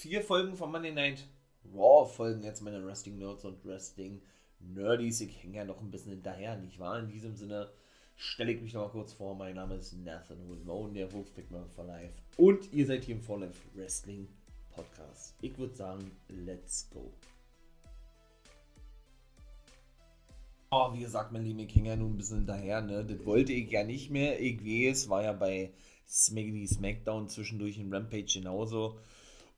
vier Folgen von Monday Night Raw folgen jetzt meine Wrestling Nerds und Wrestling Nerdies. Ich hänge ja noch ein bisschen hinterher, nicht wahr? In diesem Sinne stelle ich mich noch mal kurz vor. Mein Name ist Nathan Wilmone, der Wolfpack-Man for Life. Und ihr seid hier im For Life Wrestling Podcast. Ich würde sagen, let's go. Oh, wie gesagt, mein Lieben, ich hänge ja nun ein bisschen hinterher, ne? Das wollte ich ja nicht mehr. Ich weiß, war ja bei Smackity Smackdown zwischendurch in Rampage genauso.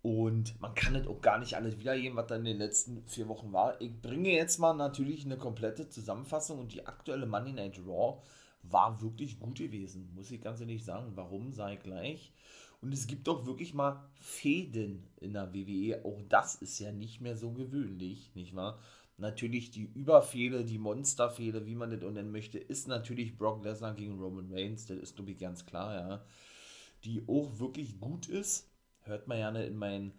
Und man kann das auch gar nicht alles wiedergeben, was da in den letzten vier Wochen war. Ich bringe jetzt mal natürlich eine komplette Zusammenfassung und die aktuelle Monday Night Raw war wirklich gut gewesen, muss ich ganz ehrlich sagen. Warum, sei gleich. Und es gibt auch wirklich mal Fäden in der WWE. Auch das ist ja nicht mehr so gewöhnlich, nicht wahr? Natürlich die Überfehde, die Monsterfehde, wie man das nennen möchte, ist natürlich Brock Lesnar gegen Roman Reigns. Das ist, glaube ich, ganz klar, ja. Die auch wirklich gut ist hört man ja in meinen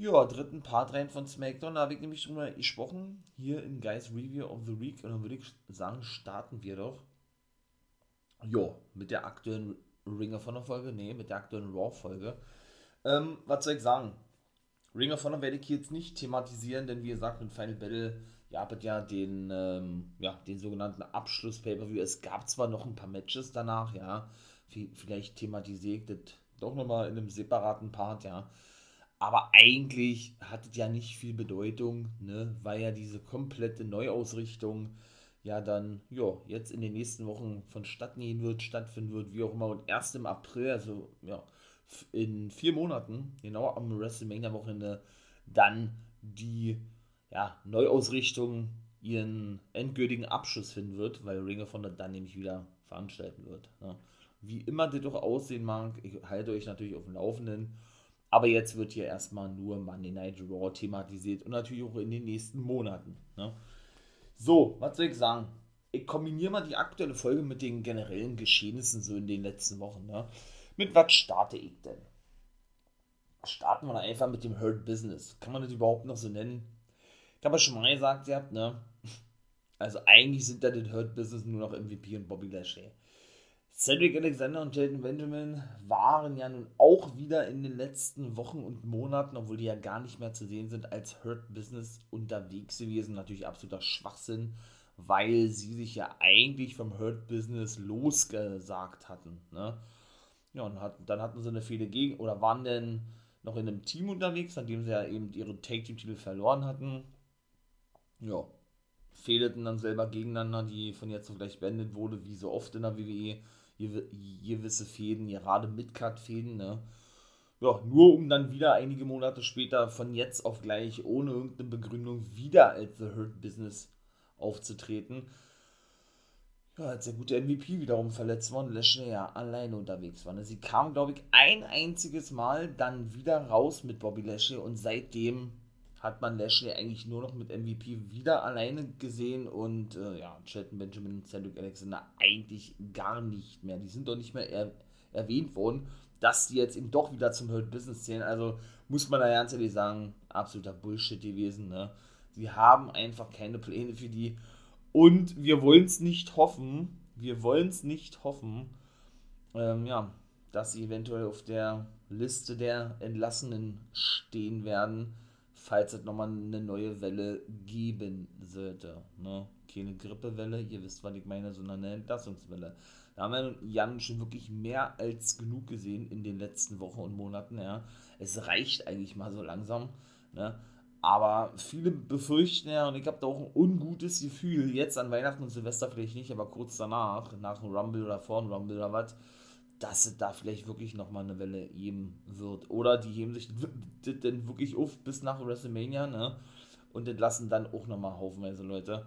ja, dritten Part rein von SmackDown. Da habe ich nämlich drüber gesprochen, hier in Guys Review of the Week. Und dann würde ich sagen, starten wir doch. Ja, mit der aktuellen Ringer von der Folge. Nee, mit der aktuellen Raw-Folge. Ähm, was soll ich sagen? Ring of Honor werde ich jetzt nicht thematisieren, denn wie gesagt, mit Final Battle gab es ja den, ähm, ja, den sogenannten Abschluss-Pay-Per-View. Es gab zwar noch ein paar Matches danach, ja. Vielleicht thematisiere ich das doch nochmal in einem separaten Part, ja. Aber eigentlich hat es ja nicht viel Bedeutung, ne, weil ja diese komplette Neuausrichtung ja dann, ja, jetzt in den nächsten Wochen vonstatten gehen wird, stattfinden wird, wie auch immer. Und erst im April, also ja, in vier Monaten, genau am WrestleMania-Wochenende, dann die ja, Neuausrichtung ihren endgültigen Abschluss finden wird, weil Ring of Honor dann nämlich wieder veranstalten wird. Ne wie immer das doch aussehen mag. Ich halte euch natürlich auf dem Laufenden. Aber jetzt wird hier erstmal nur Monday Night Raw thematisiert und natürlich auch in den nächsten Monaten. Ne? So, was soll ich sagen? Ich kombiniere mal die aktuelle Folge mit den generellen Geschehnissen so in den letzten Wochen. Ne? Mit was starte ich denn? Starten wir einfach mit dem Hurt Business. Kann man das überhaupt noch so nennen? Ich habe ja schon mal gesagt, ihr habt, ne? Also eigentlich sind da das Hurt Business nur noch MVP und Bobby Lashley. Cedric Alexander und Jaden Benjamin waren ja nun auch wieder in den letzten Wochen und Monaten, obwohl die ja gar nicht mehr zu sehen sind, als Hurt Business unterwegs gewesen. Natürlich absoluter Schwachsinn, weil sie sich ja eigentlich vom Hurt Business losgesagt hatten. Ne? Ja, und hat, dann hatten sie eine viele Gegen- oder waren denn noch in einem Team unterwegs, nachdem sie ja eben ihre Take-Team-Titel verloren hatten. Ja, fehlten dann selber gegeneinander, die von jetzt auf gleich beendet wurde, wie so oft in der WWE gewisse Fäden, gerade Midcard-Fäden, ne? Ja, nur um dann wieder einige Monate später von jetzt auf gleich ohne irgendeine Begründung wieder als The Hurt Business aufzutreten. Ja, als der gute MVP wiederum verletzt worden, Lashley ja alleine unterwegs war. Ne? Sie kam, glaube ich, ein einziges Mal dann wieder raus mit Bobby Lashley und seitdem hat man Lashley eigentlich nur noch mit MVP wieder alleine gesehen und äh, ja, Shelton Benjamin und Cedric Alexander eigentlich gar nicht mehr. Die sind doch nicht mehr er erwähnt worden, dass die jetzt eben doch wieder zum Hurt Business zählen. Also muss man da ganz ehrlich sagen, absoluter Bullshit gewesen. Ne? Sie haben einfach keine Pläne für die und wir wollen es nicht hoffen, wir wollen es nicht hoffen, ähm, ja, dass sie eventuell auf der Liste der Entlassenen stehen werden falls es nochmal eine neue Welle geben sollte. Ne? Keine Grippewelle, ihr wisst, was ich meine, sondern eine Entlassungswelle. Da haben wir Jan schon wirklich mehr als genug gesehen in den letzten Wochen und Monaten. Ja. Es reicht eigentlich mal so langsam. Ne? Aber viele befürchten ja, und ich habe da auch ein ungutes Gefühl, jetzt an Weihnachten und Silvester vielleicht nicht, aber kurz danach, nach dem Rumble oder vor dem Rumble oder was, dass es da vielleicht wirklich nochmal eine Welle geben wird. Oder die heben sich das denn wirklich auf bis nach WrestleMania, ne? Und entlassen dann auch nochmal haufenweise Leute.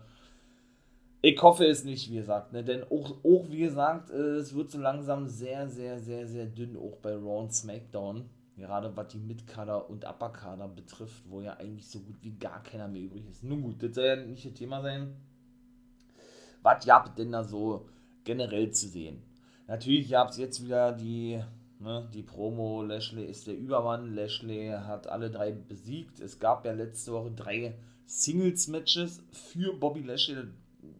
Ich hoffe es nicht, wie gesagt, ne? Denn auch, auch, wie gesagt, äh, es wird so langsam sehr, sehr, sehr, sehr dünn, auch bei Raw und SmackDown. Gerade was die Midkader und Upperkader betrifft, wo ja eigentlich so gut wie gar keiner mehr übrig ist. Nun gut, das soll ja nicht das Thema sein. Was gab denn da so generell zu sehen? Natürlich gab es jetzt wieder die, ne, die Promo, Lashley ist der Übermann, Lashley hat alle drei besiegt. Es gab ja letzte Woche drei Singles-Matches für Bobby Lashley,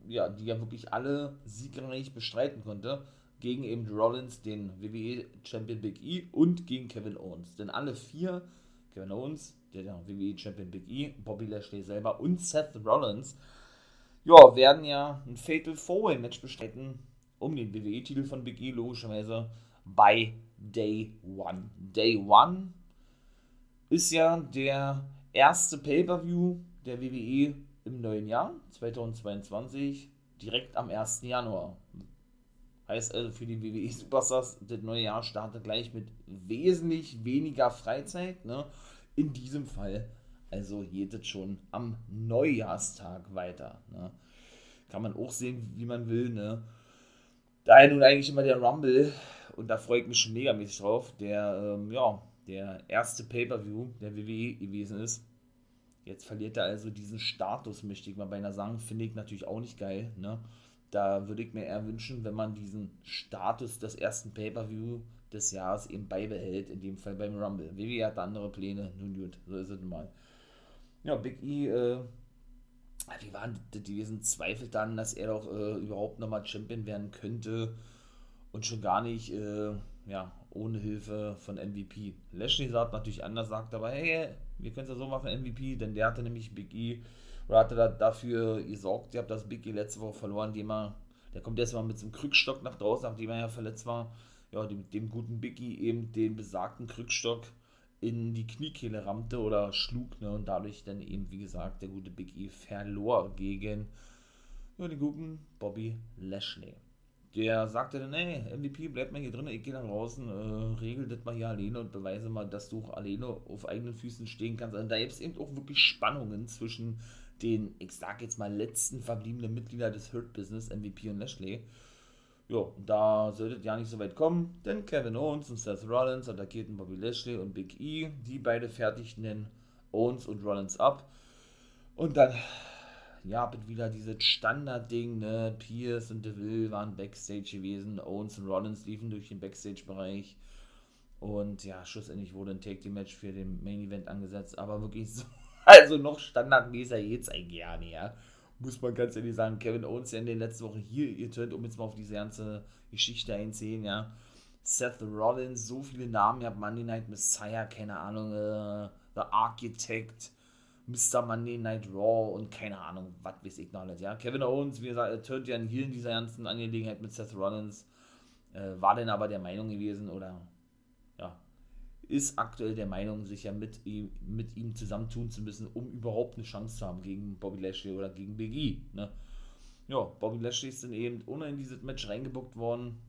ja, die er wirklich alle siegreich bestreiten konnte. Gegen eben Rollins, den WWE-Champion Big E und gegen Kevin Owens. Denn alle vier Kevin Owens, der WWE Champion Big E, Bobby Lashley selber und Seth Rollins, ja, werden ja ein Fatal Four Match bestreiten um den WWE-Titel von Big E, logischerweise bei Day One. Day One ist ja der erste Pay-Per-View der WWE im neuen Jahr 2022, direkt am 1. Januar. Heißt also für die WWE Superstars, das neue Jahr startet gleich mit wesentlich weniger Freizeit. Ne? In diesem Fall also geht es schon am Neujahrstag weiter. Ne? Kann man auch sehen, wie man will. Ne? Daher nun eigentlich immer der Rumble, und da freue ich mich schon megamäßig drauf, der, ähm, ja, der erste Pay-Per-View der WWE gewesen ist. Jetzt verliert er also diesen Status, möchte ich mal beinahe sagen. Finde ich natürlich auch nicht geil. Ne? Da würde ich mir eher wünschen, wenn man diesen Status des ersten Pay-Per-View des Jahres eben beibehält, in dem Fall beim Rumble. WWE hat andere Pläne, nun gut, so ist es mal. Ja, Big E, äh, wie waren die gewesen? Zweifelt dann, dass er doch äh, überhaupt nochmal Champion werden könnte und schon gar nicht, äh, ja, ohne Hilfe von MVP. Lashley sagt natürlich anders, sagt aber, hey, wir können es ja so machen, MVP, denn der hatte nämlich Big E, oder hatte da dafür gesorgt, ihr habt das Big E letzte Woche verloren, indem er, der kommt erstmal mit so einem Krückstock nach draußen, nachdem er ja verletzt war, ja, dem, dem guten Big E eben den besagten Krückstock in die Kniekehle rammte oder schlug, ne, und dadurch dann eben, wie gesagt, der gute Big E verlor gegen ja, den guten Bobby Lashley. Der sagte dann, ey, MVP, bleib mal hier drin, ich gehe dann draußen, äh, regel das mal hier alleine und beweise mal, dass du auch alleine auf eigenen Füßen stehen kannst. Und da gibt es eben auch wirklich Spannungen zwischen den, ich sag jetzt mal, letzten verbliebenen Mitgliedern des Hurt Business, MVP und Lashley. Ja, da sollte es ja nicht so weit kommen, denn Kevin Owens und Seth Rollins attackierten Bobby Lashley und Big E. Die beide fertigten Owens und Rollins ab. Und dann ja, wieder dieses Standardding, ne? Pierce und DeVille waren Backstage gewesen, Owens und Rollins liefen durch den Backstage-Bereich. Und ja, schlussendlich wurde ein Take-Team-Match für den Main Event angesetzt, aber wirklich so, also noch standardmäßig jetzt eigentlich ja nicht, ja. Muss man ganz ehrlich sagen, Kevin Owens ja in der letzten Woche hier getönt, um jetzt mal auf diese ganze Geschichte einzusehen, ja. Seth Rollins, so viele Namen, ihr habt Monday Night Messiah, keine Ahnung, äh, The Architect, Mr. Monday Night Raw und keine Ahnung, was weiß ich noch alles. Ja? Kevin Owens, wie gesagt, er turnt ja hier in dieser ganzen Angelegenheit mit Seth Rollins, äh, war denn aber der Meinung gewesen oder ist aktuell der Meinung, sich ja mit ihm, mit ihm zusammentun zu müssen, um überhaupt eine Chance zu haben gegen Bobby Lashley oder gegen Big E. Ne? Ja, Bobby Lashley ist dann eben ohne in dieses Match reingebuckt worden.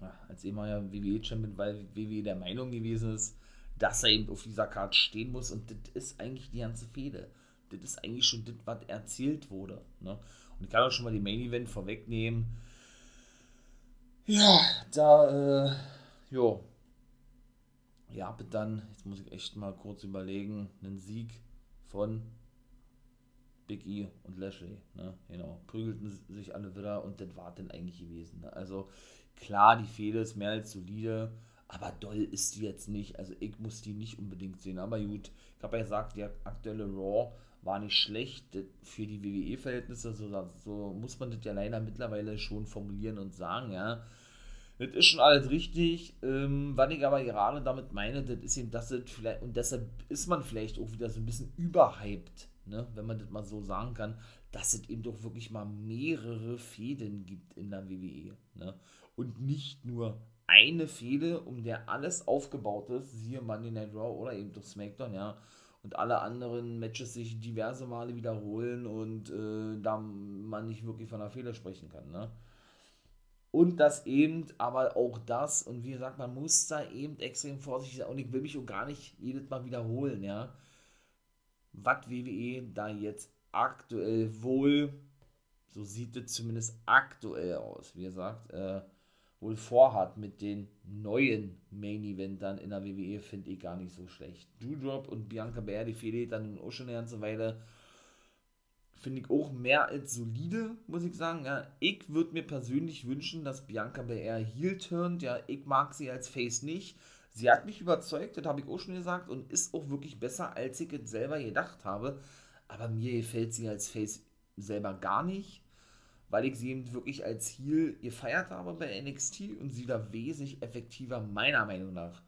Ja, als ehemaliger WWE-Champion, weil WWE der Meinung gewesen ist, dass er eben auf dieser Karte stehen muss und das ist eigentlich die ganze Fehde. Das ist eigentlich schon das, was erzählt wurde. Ne? Und ich kann auch schon mal die Main Event vorwegnehmen. Ja, da, äh, jo. Ja, dann, jetzt muss ich echt mal kurz überlegen, einen Sieg von Big E und Lashley, ne? Genau. Prügelten sich alle wieder und das war dann eigentlich gewesen. Ne? Also klar, die Fehde ist mehr als solide aber doll ist die jetzt nicht. Also ich muss die nicht unbedingt sehen. Aber gut, ich habe ja gesagt, der aktuelle Raw war nicht schlecht für die WWE-Verhältnisse. So, so, muss man das ja leider mittlerweile schon formulieren und sagen, ja. Das ist schon alles richtig. Ähm, was ich aber gerade damit meine, das ist eben, dass das vielleicht, und deshalb ist man vielleicht auch wieder so ein bisschen überhyped, ne, wenn man das mal so sagen kann, dass es eben doch wirklich mal mehrere Fäden gibt in der WWE. Ne? Und nicht nur eine Fehde, um der alles aufgebaut ist, siehe Monday Night Raw oder eben durch SmackDown, ja, und alle anderen Matches sich diverse Male wiederholen und äh, da man nicht wirklich von einer Fehler sprechen kann, ne? Und das eben, aber auch das, und wie gesagt, man muss da eben extrem vorsichtig sein, und ich will mich auch gar nicht jedes Mal wiederholen, ja, was WWE da jetzt aktuell wohl, so sieht es zumindest aktuell aus, wie gesagt, äh, wohl vorhat mit den neuen Main-Eventern in der WWE, finde ich gar nicht so schlecht. Doudrop und Bianca Belair, die Fehde dann auch schon eine ganze Weile, finde ich auch mehr als solide, muss ich sagen. Ja, ich würde mir persönlich wünschen, dass Bianca Belair heel turnt. Ja, ich mag sie als Face nicht. Sie hat mich überzeugt, das habe ich auch schon gesagt, und ist auch wirklich besser, als ich es selber gedacht habe. Aber mir gefällt sie als Face selber gar nicht weil ich sie eben wirklich als Heal gefeiert habe bei NXT und sie da wesentlich effektiver, meiner Meinung nach,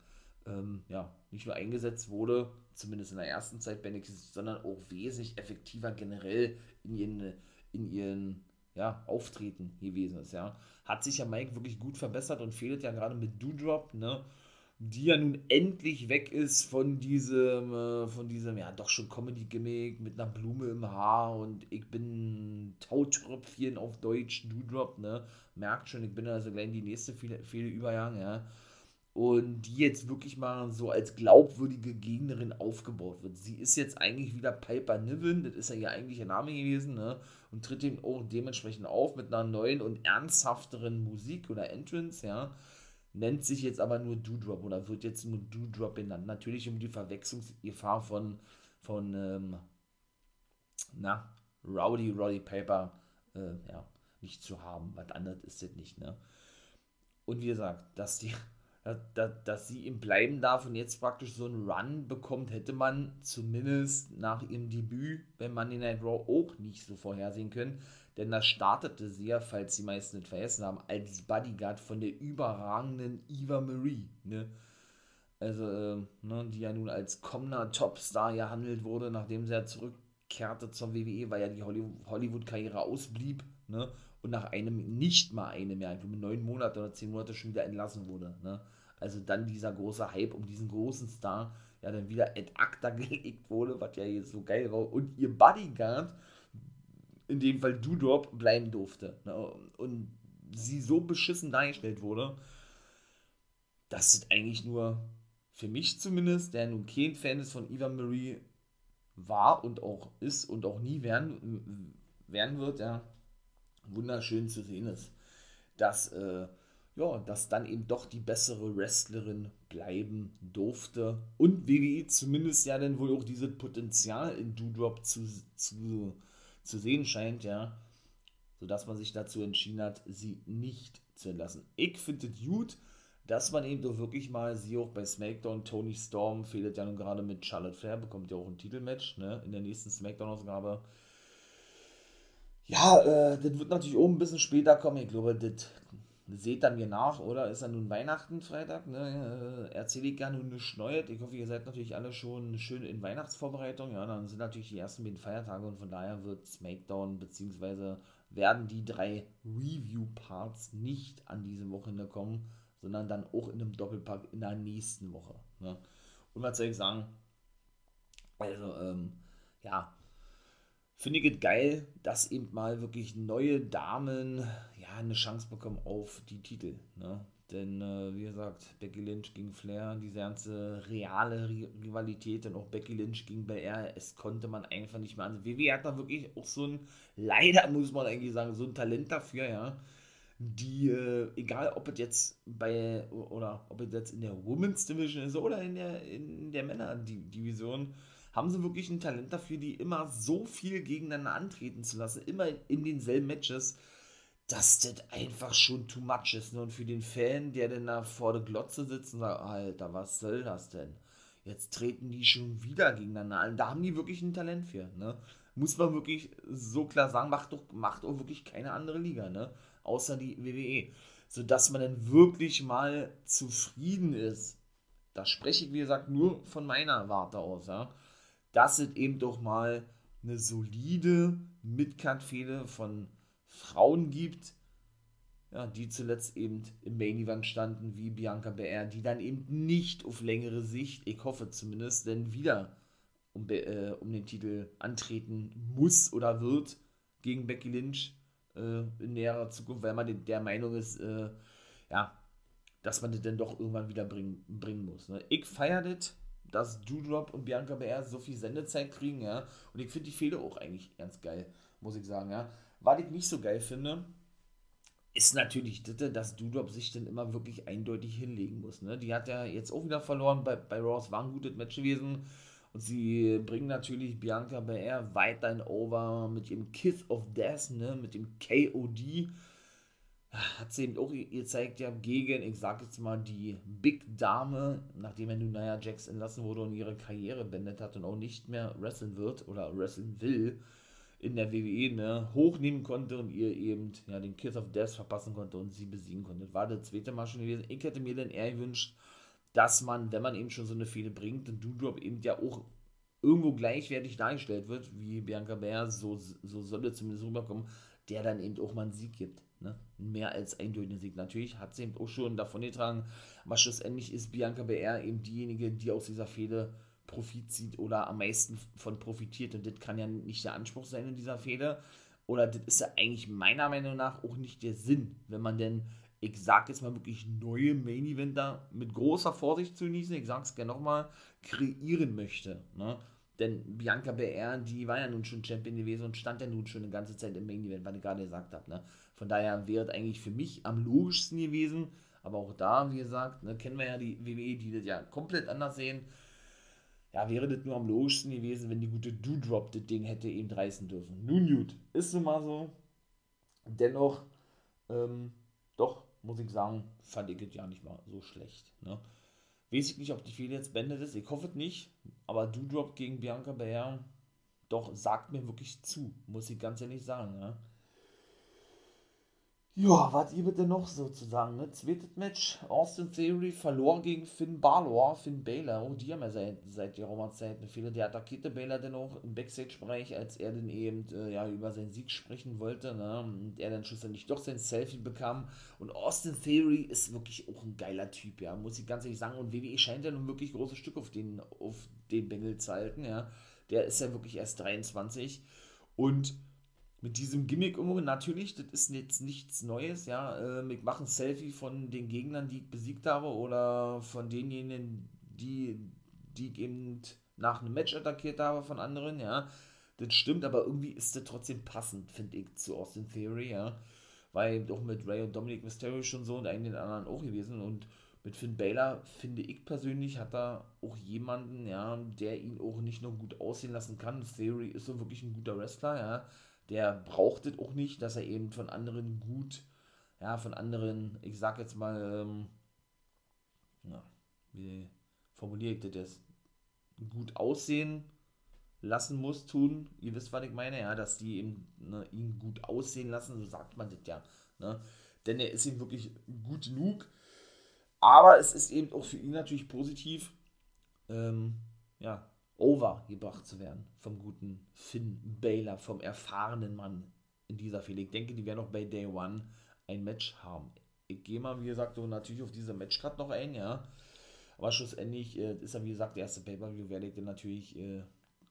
ähm, ja, nicht nur eingesetzt wurde, zumindest in der ersten Zeit bei NXT, sondern auch wesentlich effektiver generell in ihren, in ihren ja, Auftreten gewesen ist, ja. Hat sich ja Mike wirklich gut verbessert und fehlt ja gerade mit Doodrop, ne? Die ja nun endlich weg ist von diesem, äh, von diesem, ja, doch schon Comedy-Gimmick mit einer Blume im Haar und ich bin Tautröpfchen auf Deutsch, Doodrop, ne? Merkt schon, ich bin also gleich in die nächste viele Übergang, ja und die jetzt wirklich mal so als glaubwürdige Gegnerin aufgebaut wird. Sie ist jetzt eigentlich wieder Piper Niven, das ist ja ihr eigentlicher Name gewesen, ne? und tritt eben auch dementsprechend auf mit einer neuen und ernsthafteren Musik oder Entrance, ja. Nennt sich jetzt aber nur Doodrop oder wird jetzt nur Doodrop genannt. Natürlich um die Verwechslungsgefahr von, von ähm, na, Rowdy Roddy Piper äh, ja, nicht zu haben. Was anderes ist das nicht, ne? Und wie gesagt, dass die dass, dass sie ihm bleiben darf und jetzt praktisch so einen Run bekommt, hätte man zumindest nach ihrem Debüt bei Monday Night Raw auch nicht so vorhersehen können. Denn das startete sie ja, falls die meisten nicht vergessen haben, als Bodyguard von der überragenden Eva Marie. Ne? Also, äh, ne, die ja nun als kommender Topstar gehandelt wurde, nachdem sie ja zurückkehrte zur WWE, weil ja die Hollywood-Karriere ausblieb. Ne? Und nach einem, nicht mal einem Jahr, mit neun Monaten oder zehn Monate schon wieder entlassen wurde. Ne? Also dann dieser große Hype um diesen großen Star, ja dann wieder ad acta gelegt wurde, was ja jetzt so geil war. Und ihr Bodyguard, in dem Fall Dudop, bleiben durfte. Ne? Und sie so beschissen dargestellt wurde, dass es eigentlich nur für mich zumindest, der nun kein Fan ist von Eva Marie, war und auch ist und auch nie werden, werden wird, ja, wunderschön zu sehen ist, dass, äh, ja, dass dann eben doch die bessere Wrestlerin bleiben durfte. Und WWE zumindest ja dann wohl auch dieses Potenzial in Doodrop zu, zu, zu sehen scheint, ja, sodass man sich dazu entschieden hat, sie nicht zu entlassen. Ich finde es gut, dass man eben doch wirklich mal, sie auch bei SmackDown, Tony Storm fehlt ja nun gerade mit Charlotte Flair, bekommt ja auch ein Titelmatch, ne, in der nächsten SmackDown-Ausgabe ja, äh, das wird natürlich oben ein bisschen später kommen. Ich glaube, das seht dann mir nach, oder? Ist ja nun Weihnachten Freitag, ne? Äh, erzähle ich gerne eine Neues. Ich hoffe, ihr seid natürlich alle schon schön in Weihnachtsvorbereitung. Ja, dann sind natürlich die ersten beiden Feiertage und von daher wird SmackDown bzw. werden die drei Review-Parts nicht an diesem Wochenende kommen, sondern dann auch in einem Doppelpack in der nächsten Woche. Ne? Und was soll ich sagen? Also, ähm, ja, finde ich es geil, dass eben mal wirklich neue Damen ja eine Chance bekommen auf die Titel. Ne? Denn, äh, wie gesagt, Becky Lynch gegen Flair, diese ganze reale Rivalität und auch Becky Lynch gegen BR, es konnte man einfach nicht mehr ansehen. WWE hat da wirklich auch so ein, leider muss man eigentlich sagen, so ein Talent dafür, ja. Die, äh, egal ob es jetzt bei, oder ob es jetzt in der Women's Division ist oder in der, in der Männer-Division, haben sie wirklich ein Talent dafür, die immer so viel gegeneinander antreten zu lassen, immer in denselben Matches, dass das einfach schon too much ist. Ne? Und für den Fan, der dann da vor der Glotze sitzt und sagt, Alter, was soll das denn? Jetzt treten die schon wieder gegeneinander an. Da haben die wirklich ein Talent für. Ne? Muss man wirklich so klar sagen, macht doch, macht auch wirklich keine andere Liga, ne? Außer die WWE. Sodass man dann wirklich mal zufrieden ist. Da spreche ich, wie gesagt, nur von meiner Warte aus, ja dass es eben doch mal eine solide Midcard-Fehde von Frauen gibt, ja, die zuletzt eben im Main Event standen, wie Bianca BR, die dann eben nicht auf längere Sicht, ich hoffe zumindest, denn wieder um, äh, um den Titel antreten muss oder wird gegen Becky Lynch äh, in näherer Zukunft, weil man der Meinung ist, äh, ja, dass man das dann doch irgendwann wieder bringen, bringen muss. Ne? Ich feiere das, dass Doudrop und Bianca BR so viel Sendezeit kriegen, ja. Und ich finde die Fehde auch eigentlich ganz geil, muss ich sagen, ja. Was ich nicht so geil finde, ist natürlich das, dass Doudrop sich dann immer wirklich eindeutig hinlegen muss. Ne? Die hat ja jetzt auch wieder verloren, bei, bei Raw war ein gutes Match gewesen. Und sie bringen natürlich Bianca BR weiterhin over mit ihrem Kiss of Death, ne? mit dem KOD hat sie eben auch gezeigt, ja, gegen, ich sag jetzt mal, die Big Dame, nachdem er nun, naja, Jax entlassen wurde und ihre Karriere beendet hat und auch nicht mehr wresteln wird oder wresteln will in der WWE, ne, hochnehmen konnte und ihr eben, ja, den Kiss of Death verpassen konnte und sie besiegen konnte. Das war das zweite Mal schon gewesen. Ich hätte mir dann eher gewünscht, dass man, wenn man eben schon so eine Fehde bringt, den Doudrop eben ja auch irgendwo gleichwertig dargestellt wird, wie Bianca Bär, so, so sollte zumindest rüberkommen, der dann eben auch mal einen Sieg gibt. Ne? Mehr als eindeutigen Sieg. Natürlich hat sie eben auch schon davon getragen, aber schlussendlich ist Bianca Bär eben diejenige, die aus dieser Fehde Profit zieht oder am meisten von profitiert. Und das kann ja nicht der Anspruch sein in dieser Fehde. Oder das ist ja eigentlich meiner Meinung nach auch nicht der Sinn, wenn man denn, ich sag jetzt mal wirklich neue Main Eventer mit großer Vorsicht zu genießen, ich sag's gerne nochmal, kreieren möchte. Ne? Denn Bianca BR, die war ja nun schon Champion gewesen und stand ja nun schon eine ganze Zeit im Main Event, was ich gerade gesagt habe. Ne? Von daher wäre es eigentlich für mich am logischsten gewesen. Aber auch da, wie gesagt, ne, kennen wir ja die WWE, die das ja komplett anders sehen ja, wäre das nur am logischsten gewesen, wenn die gute Doodrop das Ding hätte eben reißen dürfen. Nun gut, ist so mal so. Dennoch, ähm, doch, muss ich sagen, fand ich es ja nicht mal so schlecht. Ne? Weiß ich nicht, ob die Fehler jetzt beendet ist. Ich hoffe es nicht. Aber Doodrop gegen Bianca Belair, doch, sagt mir wirklich zu. Muss ich ganz ehrlich sagen. Ne? Ja, was ihr bitte noch sozusagen, ne? Zweites Match, Austin Theory verlor gegen Finn Balor, Finn Baylor, oh, die haben ja seit, seit geraumer Zeit eine Fehler, der attackierte Baylor dann auch im Backstage-Bereich, als er dann eben, äh, ja, über seinen Sieg sprechen wollte, ne, und er dann schlussendlich doch sein Selfie bekam, und Austin Theory ist wirklich auch ein geiler Typ, ja, muss ich ganz ehrlich sagen, und WWE scheint ja nun wirklich große Stück auf den, auf den Bengel zu halten, ja, der ist ja wirklich erst 23, und mit diesem Gimmick umgehen. Natürlich, das ist jetzt nichts Neues, ja. Äh, ich mache ein Selfie von den Gegnern, die ich besiegt habe, oder von denjenigen, die, die ich eben nach einem Match attackiert habe von anderen, ja. Das stimmt, aber irgendwie ist das trotzdem passend, finde ich, zu Austin Theory, ja. Weil doch mit Ray und Dominic Mysterio schon so und einigen anderen auch gewesen und mit Finn Baylor finde ich persönlich hat er auch jemanden, ja, der ihn auch nicht nur gut aussehen lassen kann. Theory ist so wirklich ein guter Wrestler, ja der braucht es auch nicht, dass er eben von anderen gut, ja, von anderen, ich sag jetzt mal, ähm, na, wie formuliere ich das gut aussehen lassen muss, tun. Ihr wisst, was ich meine, ja, dass die eben, ne, ihn gut aussehen lassen, so sagt man das ja. Ne? Denn er ist ihm wirklich gut genug. Aber es ist eben auch für ihn natürlich positiv, ähm, ja, overgebracht zu werden vom guten Finn Baylor, vom erfahrenen Mann in dieser Fehde. Ich denke, die werden auch bei Day One ein Match haben. Ich gehe mal, wie gesagt, so natürlich auf diese Matchcard noch ein, ja. Aber schlussendlich äh, ist ja, wie gesagt, der erste Pay-Per-View, werde ich dann natürlich, äh,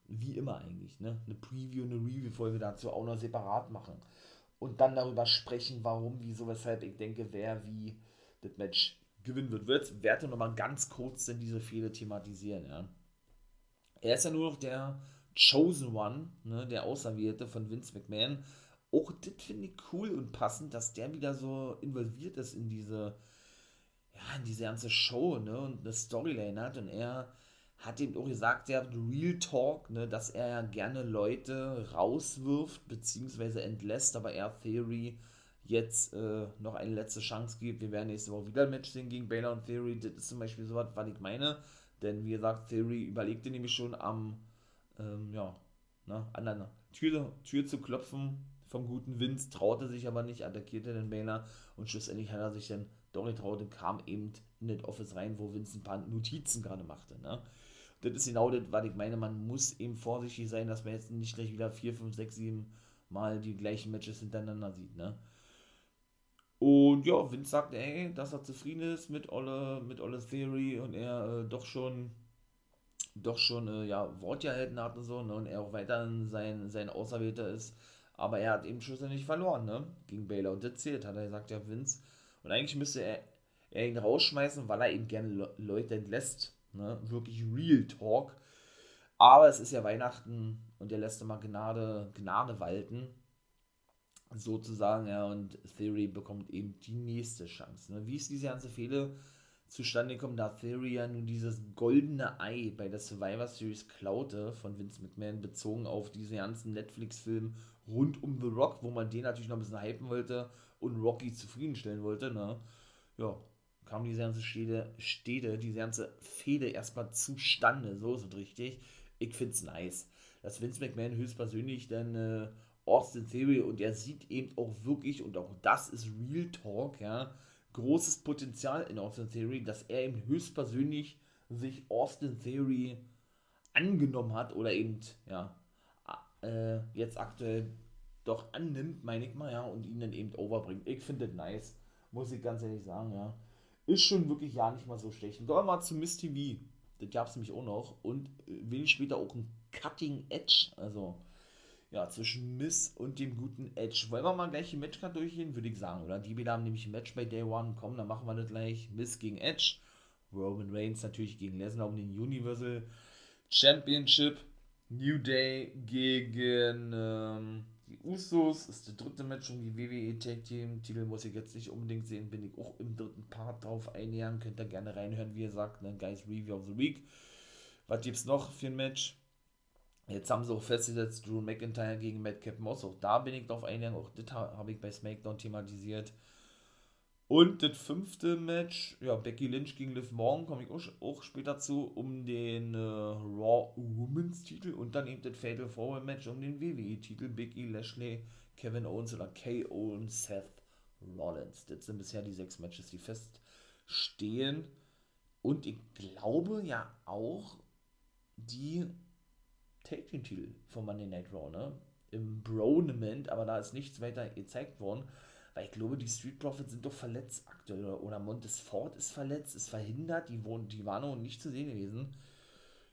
wie immer eigentlich, ne, eine Preview, eine Review-Folge dazu auch noch separat machen. Und dann darüber sprechen, warum, wieso, weshalb ich denke, wer wie das Match gewinnen wird. Wird werde noch mal ganz kurz denn diese Fehler thematisieren, ja. Er ist ja nur noch der Chosen One, ne, der Auserwählte von Vince McMahon. Auch das finde ich cool und passend, dass der wieder so involviert ist in diese, ja, in diese ganze Show, ne, und eine Storyline hat. Und er hat ihm auch gesagt, der Real Talk, ne, dass er ja gerne Leute rauswirft, beziehungsweise entlässt, aber er Theory jetzt äh, noch eine letzte Chance gibt. Wir werden nächste Woche wieder ein Match sehen gegen Baylor und Theory. Das ist zum Beispiel so was, was ich meine. Denn wie gesagt, Theory überlegte nämlich schon am, ähm, ja, ne, an der Tür, Tür zu klopfen vom guten Vince, traute sich aber nicht, attackierte den Baylor und schlussendlich hat er sich dann doch nicht traut und kam eben in das Office rein, wo Vince ein paar Notizen gerade machte. Ne? Das ist genau das, was ich meine, man muss eben vorsichtig sein, dass man jetzt nicht gleich wieder 4, 5, 6, 7 Mal die gleichen Matches hintereinander sieht. Ne? Und ja, Vince sagt, ey, dass er zufrieden ist mit Olle, mit Olle Theory und er äh, doch schon, doch schon, äh, ja, Wortgehalten hat und so, ne, und er auch weiterhin sein, sein Auserwählter ist. Aber er hat eben schlussendlich verloren, ne, gegen Baylor. Und das zählt, hat er gesagt, ja, Vince. Und eigentlich müsste er, er ihn rausschmeißen, weil er eben gerne Le Leute entlässt, ne, wirklich Real Talk. Aber es ist ja Weihnachten und er lässt immer Gnade, Gnade walten sozusagen, ja, und Theory bekommt eben die nächste Chance. Ne? Wie ist diese ganze Fehler zustande gekommen, da Theory ja nun dieses goldene Ei bei der Survivor Series klaute von Vince McMahon, bezogen auf diese ganzen Netflix-Film rund um The Rock, wo man den natürlich noch ein bisschen hypen wollte und Rocky zufriedenstellen wollte, ne? Ja, kam diese ganze Städte, Städte diese ganze Fehde erstmal zustande, so ist es richtig. Ich find's nice, dass Vince McMahon höchstpersönlich dann äh, Austin Theory und er sieht eben auch wirklich, und auch das ist Real Talk, ja, großes Potenzial in Austin Theory, dass er eben höchstpersönlich sich Austin Theory angenommen hat oder eben, ja, äh, jetzt aktuell doch annimmt, meine ich mal, ja, und ihn dann eben overbringt. Ich finde das nice, muss ich ganz ehrlich sagen, ja. Ist schon wirklich ja nicht mal so schlecht. Und da mal zu Miss TV, das gab es nämlich auch noch und äh, wenig später auch ein Cutting Edge, also ja, zwischen Miss und dem guten Edge. Wollen wir mal gleich die Matchcard durchgehen, würde ich sagen, oder? Die wieder haben nämlich ein Match bei Day One. Komm, dann machen wir das gleich. Miss gegen Edge. Roman Reigns natürlich gegen Lesnar um den Universal Championship. New Day gegen ähm, die Usos. Ist das dritte Match um die WWE Tag Team. Titel muss ich jetzt nicht unbedingt sehen. Bin ich auch im dritten Part drauf einjähren. Könnt ihr gerne reinhören, wie ihr sagt. Ne? Guys Review of the Week. Was gibt's noch für ein Match? Jetzt haben sie auch festgesetzt, Drew McIntyre gegen Madcap Moss. Auch da bin ich drauf eingegangen. Auch das habe ich bei SmackDown thematisiert. Und das fünfte Match, ja, Becky Lynch gegen Liv Morgan, komme ich auch, auch, später zu, um den äh, Raw Women's Titel und dann eben das Fatal Four Match um den WWE-Titel. Becky, Lashley, Kevin Owens oder KO und Seth Rollins. Das sind bisher die sechs Matches, die feststehen. Und ich glaube ja auch die Take Team Titel von Monday Night Raw, ne? Im Bronement, aber da ist nichts weiter gezeigt worden, weil ich glaube, die Street Profits sind doch verletzt aktuell oder, Montes Ford ist verletzt, ist verhindert, die, wohnen, die waren noch nicht zu sehen gewesen.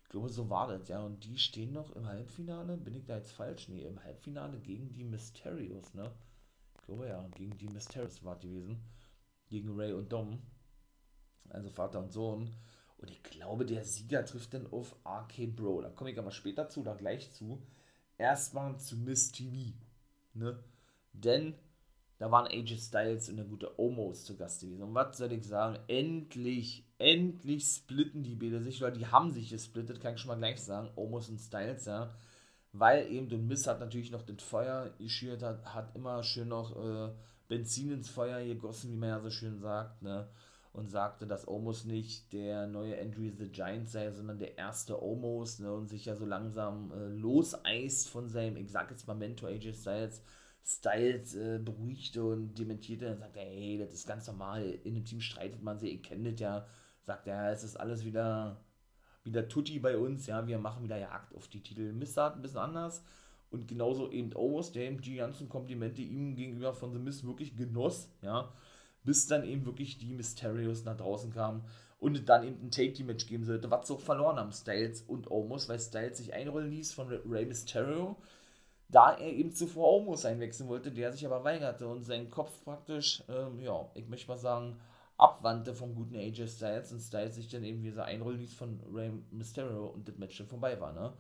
Ich glaube, so war das, ja. Und die stehen noch im Halbfinale. Bin ich da jetzt falsch? Nee, im Halbfinale gegen die Mysterios, ne? Ich glaube ja, gegen die Mysterios war gewesen. Gegen Ray und Dom. Also Vater und Sohn. Und ich glaube, der Sieger trifft dann auf RK Bro. Da komme ich aber später zu, da gleich zu. Erstmal zu Miss TV. Ne? Denn da waren AJ Styles und der gute Omos zu Gast gewesen. Und was soll ich sagen? Endlich, endlich splitten die Bilder sich, oder die haben sich gesplittet, kann ich schon mal gleich sagen. Omos und Styles, ja. Weil eben der Miss hat natürlich noch das Feuer geschürt, hat, hat immer schön noch äh, Benzin ins Feuer gegossen, wie man ja so schön sagt, ne? Und sagte, dass Omos nicht der neue Andrew the Giant sei, sondern der erste Omos ne, und sich ja so langsam äh, loseist von seinem, ich sag jetzt mal Mentor AJ Styles, Styles äh, beruhigte und dementierte. Und sagte, hey, das ist ganz normal, in einem Team streitet man sich, ihr kennt das ja, sagt er, es ist alles wieder, wieder Tutti bei uns, ja, wir machen wieder Jagd auf die Titel. Mist ein bisschen anders. Und genauso eben Omos, der eben die ganzen Komplimente ihm gegenüber von The Mist wirklich genoss, ja, bis dann eben wirklich die Mysterios nach draußen kamen und dann eben ein Take-Team-Match geben sollte, was sie auch verloren haben, Styles und Omos, weil Styles sich einrollen ließ von Rey Mysterio, da er eben zuvor Omos einwechseln wollte, der sich aber weigerte und seinen Kopf praktisch, ähm, ja, ich möchte mal sagen, abwandte vom guten AJ Styles und Styles sich dann eben wie er einrollen ließ von Rey Mysterio und das Match dann vorbei war, ne?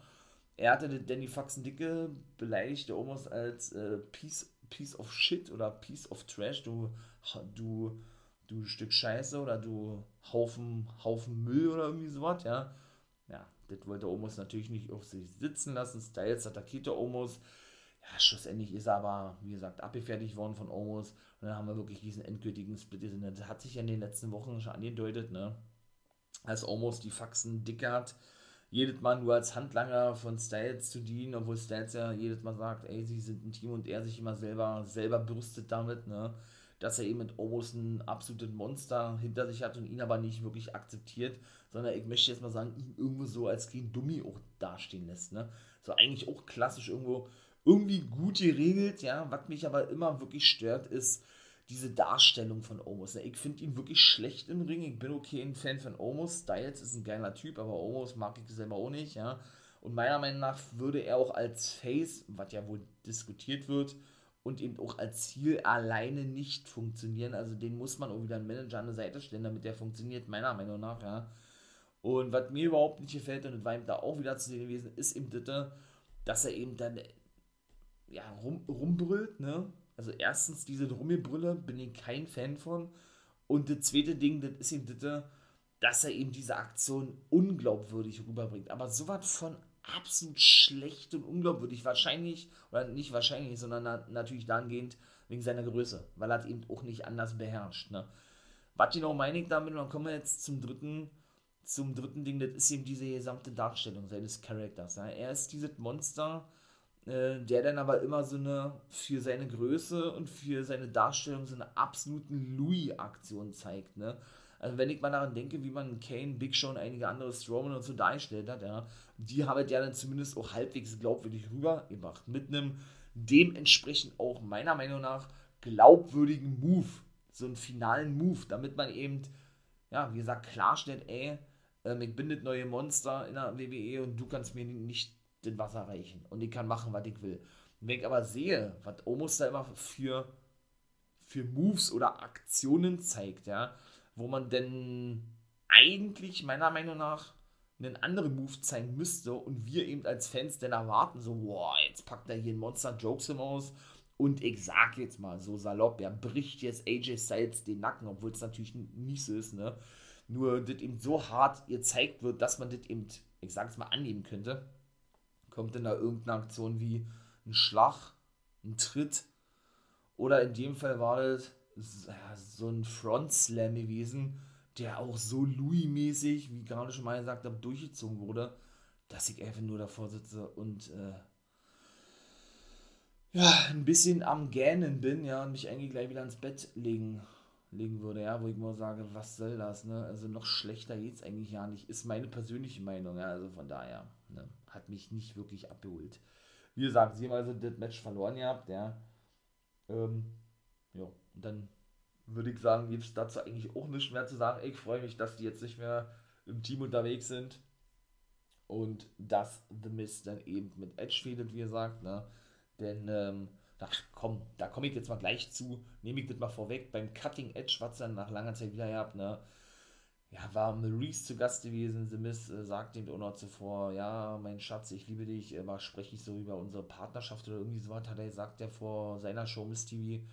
Er hatte Danny Faxen Dicke beleidigt, der Omos als äh, Piece, Piece of Shit oder Piece of Trash, du du, du Stück Scheiße oder du Haufen, Haufen Müll oder irgendwie sowas, ja. Ja, das wollte Omos natürlich nicht auf sich sitzen lassen. Styles attackierte Omos. Ja, schlussendlich ist er aber, wie gesagt, abgefertigt worden von Omos. Und dann haben wir wirklich diesen endgültigen Split gesehen. Das hat sich ja in den letzten Wochen schon angedeutet, ne? Als Omos die Faxen dicker hat, jedes Mal nur als Handlanger von Styles zu dienen, obwohl Styles ja jedes Mal sagt, ey, sie sind ein Team und er sich immer selber, selber bürstet damit, ne? Dass er eben mit Omos ein absolutes Monster hinter sich hat und ihn aber nicht wirklich akzeptiert, sondern ich möchte jetzt mal sagen, ihn irgendwo so als kleinen Dummy auch dastehen lässt. Ne? So eigentlich auch klassisch irgendwo irgendwie gut geregelt, ja. Was mich aber immer wirklich stört, ist diese Darstellung von Omos. Ne? Ich finde ihn wirklich schlecht im Ring. Ich bin okay ein Fan von Omos. Styles ist ein geiler Typ, aber Omos mag ich selber auch nicht, ja. Und meiner Meinung nach würde er auch als Face, was ja wohl diskutiert wird, und eben auch als Ziel alleine nicht funktionieren. Also den muss man auch wieder einen Manager an der Seite stellen, damit der funktioniert, meiner Meinung nach, ja. Und was mir überhaupt nicht gefällt, und das war ihm da auch wieder zu sehen gewesen, ist eben das, dass er eben dann ja, rum, rumbrüllt, ne? Also erstens diese Rummelbrülle, bin ich kein Fan von. Und das zweite Ding, das ist eben das, dass er eben diese Aktion unglaubwürdig rüberbringt. Aber sowas von absolut schlecht und unglaubwürdig. Wahrscheinlich, oder nicht wahrscheinlich, sondern na, natürlich dahingehend wegen seiner Größe, weil er eben auch nicht anders beherrscht. Ne? Was genau meine ich damit? Und dann kommen wir jetzt zum dritten, zum dritten Ding, das ist eben diese gesamte Darstellung seines Charakters. Ja? Er ist dieses Monster, äh, der dann aber immer so eine, für seine Größe und für seine Darstellung so eine absoluten Louis-Aktion zeigt, ne? Also wenn ich mal daran denke, wie man Kane, Big Show und einige andere Strowman und so dargestellt hat, ja, die haben ja dann zumindest auch halbwegs glaubwürdig rübergebracht. Mit einem dementsprechend auch meiner Meinung nach glaubwürdigen Move, so einen finalen Move, damit man eben, ja, wie gesagt, klarstellt, ey, ähm, ich bin das neue Monster in der WWE und du kannst mir nicht das Wasser reichen und ich kann machen, was ich will. wenn ich aber sehe, was Omos da immer für, für Moves oder Aktionen zeigt, ja, wo man denn eigentlich meiner Meinung nach einen anderen Move zeigen müsste und wir eben als Fans dann erwarten, so, boah, jetzt packt er hier einen Monster Jokes im Aus und ich sag jetzt mal so salopp, er bricht jetzt AJ Styles den Nacken, obwohl es natürlich nicht so ist, ne? Nur das eben so hart ihr zeigt wird, dass man das eben, ich sag es mal, annehmen könnte. Kommt denn da irgendeine Aktion wie ein Schlag, ein Tritt oder in dem Fall war das so ein Front Slam gewesen, der auch so Louis-mäßig, wie gerade schon mal gesagt habe, durchgezogen wurde, dass ich einfach nur davor sitze und äh, ja, ein bisschen am Gähnen bin, ja, und mich eigentlich gleich wieder ins Bett legen, legen würde, ja, wo ich mal sage, was soll das, ne? Also noch schlechter geht's eigentlich ja nicht, ist meine persönliche Meinung, ja, also von daher, ne, hat mich nicht wirklich abgeholt. Wie gesagt, sie haben also das Match verloren gehabt, ja. Ähm, ja, und dann würde ich sagen, gibt es dazu eigentlich auch nichts mehr zu sagen. Ich freue mich, dass die jetzt nicht mehr im Team unterwegs sind. Und dass The Mist dann eben mit Edge fädet, wie gesagt. Ne? Denn, ähm, ach komm, da komme ich jetzt mal gleich zu. Nehme ich das mal vorweg. Beim Cutting Edge, was dann nach langer Zeit wieder gehabt, ne? Ja, war Maurice zu Gast gewesen. The Mist äh, sagt ihm auch noch zuvor, ja, mein Schatz, ich liebe dich. Äh, spreche ich so über unsere Partnerschaft oder irgendwie sowas, hat er gesagt, der vor seiner Show Miss TV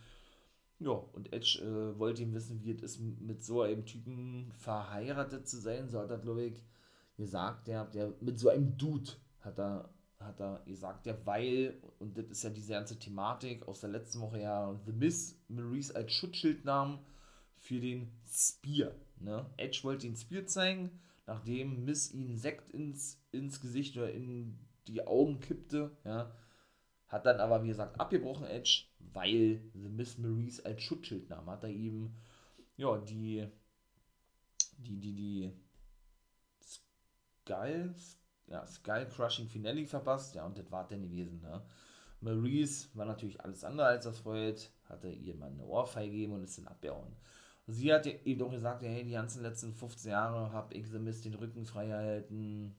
ja, und Edge äh, wollte ihm wissen, wie es ist, mit so einem Typen verheiratet zu sein. So hat er, glaube ich, gesagt, der, der mit so einem Dude hat er, hat er gesagt, der weil, und das ist ja diese ganze Thematik aus der letzten Woche ja, The Miss Maurice als Schutzschild nahm für den Spear. Ne? Edge wollte den Spear zeigen, nachdem Miss ihn Sekt ins, ins Gesicht oder in die Augen kippte, ja, hat dann aber, wie gesagt, abgebrochen Edge, weil The Miss Maurice als Schutzschild nahm. Hat er ihm, ja, die, die, die, die Skull, ja, Skull Crushing Finale verpasst. Ja, und das war dann gewesen, ne? Maurice war natürlich alles andere als erfreut, hatte ihr mal eine Ohrfeige gegeben und ist dann abgehauen. Sie hat eben doch gesagt, hey, die ganzen letzten 15 Jahre habe ich The Miss den Rücken frei gehalten,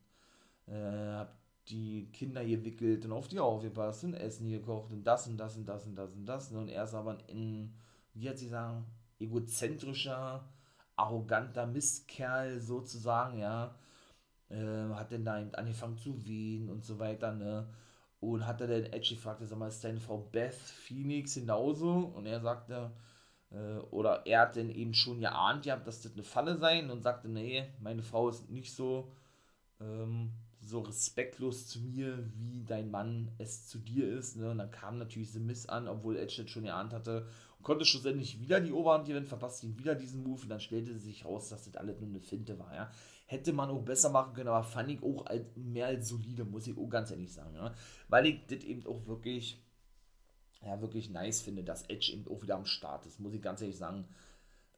äh, hab die Kinder gewickelt und auf die aufgepasst und Essen gekocht und das und das und das und das und das. Und er ist aber ein, wie hat sie sagen, egozentrischer, arroganter Mistkerl sozusagen, ja. Äh, hat denn da eben angefangen zu wehen und so weiter, ne. Und hat er dann Edge gefragt, sag mal, ist deine Frau Beth Phoenix genauso? Und er sagte, äh, oder er hat dann eben schon geahnt, ja, dass das eine Falle sei und sagte, nee, meine Frau ist nicht so, ähm, so respektlos zu mir, wie dein Mann es zu dir ist. Ne? Und dann kam natürlich The Miss an, obwohl Edge schon erahnt hatte. Und konnte schlussendlich wieder die Oberhand gewinnen, verpasste ihn wieder diesen Move und dann stellte sich raus, dass das alles nur eine Finte war. Ja? Hätte man auch besser machen können, aber fand ich auch als, mehr als solide, muss ich auch ganz ehrlich sagen. Ja? Weil ich das eben auch wirklich, ja, wirklich nice finde, dass Edge eben auch wieder am Start ist, muss ich ganz ehrlich sagen.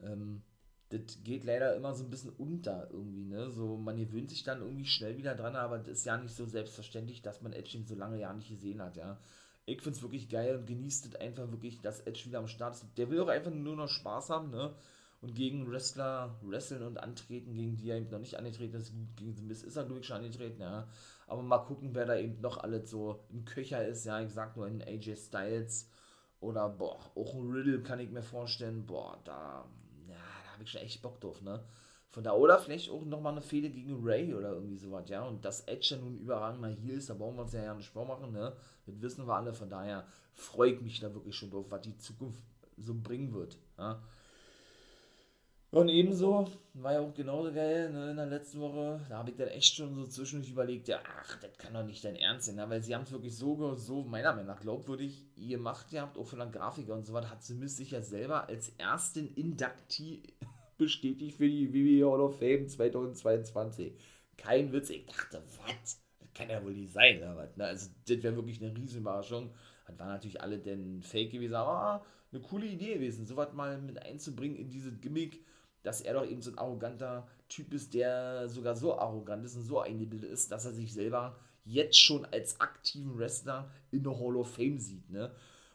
Ähm, das geht leider immer so ein bisschen unter irgendwie, ne? So, man gewöhnt sich dann irgendwie schnell wieder dran, aber das ist ja nicht so selbstverständlich, dass man Edge so lange ja nicht gesehen hat, ja. Ich find's wirklich geil und genießt es einfach wirklich, dass Edge wieder am Start ist. Der will auch einfach nur noch Spaß haben, ne? Und gegen Wrestler wresteln und antreten, gegen die er eben noch nicht angetreten ist. Gut, gegen The Miz ist er, glaube ich, schon angetreten, ja. Aber mal gucken, wer da eben noch alles so im Köcher ist, ja. Ich sag nur in AJ Styles oder, boah, auch ein Riddle kann ich mir vorstellen, boah, da habe ich schon echt Bock drauf, ne? Von da oder vielleicht auch nochmal eine Fehde gegen Ray oder irgendwie sowas, ja. Und dass Edge ja nun überragender Heel ist, da brauchen wir uns ja, ja nicht vormachen, ne? Das wissen wir alle, von daher freue ich mich da wirklich schon drauf, was die Zukunft so bringen wird, ja. Und ebenso war ja auch genauso geil ne, in der letzten Woche. Da habe ich dann echt schon so zwischendurch überlegt, ja, ach, das kann doch nicht dein Ernst sein, ne? weil sie haben es wirklich so, so meiner Meinung nach glaubwürdig gemacht gehabt, auch von der Grafiker und so was, hat sie sich ja selber als ersten Inductee bestätigt für die WWE Hall of Fame 2022. Kein Witz, ich dachte, was? Das kann ja wohl nicht sein, aber, ne? also das wäre wirklich eine Riesenüberraschung. Das war natürlich alle denn fake gewesen, aber eine coole Idee gewesen, sowas mal mit einzubringen in dieses Gimmick, dass er doch eben so ein arroganter Typ ist, der sogar so arrogant ist und so eingebildet ist, dass er sich selber jetzt schon als aktiven Wrestler in der Hall of Fame sieht. Ne?